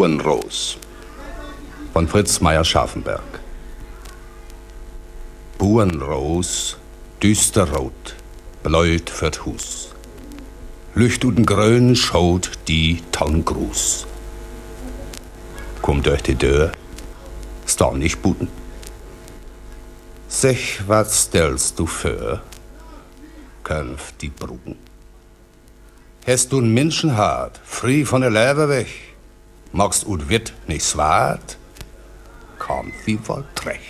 Burenros von Fritz Meyer-Scharfenberg. Burenros, düsterrot, bläut wird Hus. Lücht und Grön schaut die Tongruß. Kommt durch die Tür, sta nicht buten. Sech, was stellst du für? Könf die Brugen. Hast du n Menschen früh von der Leber weg? Magst und wird nicht wart, kommt wie wollt recht.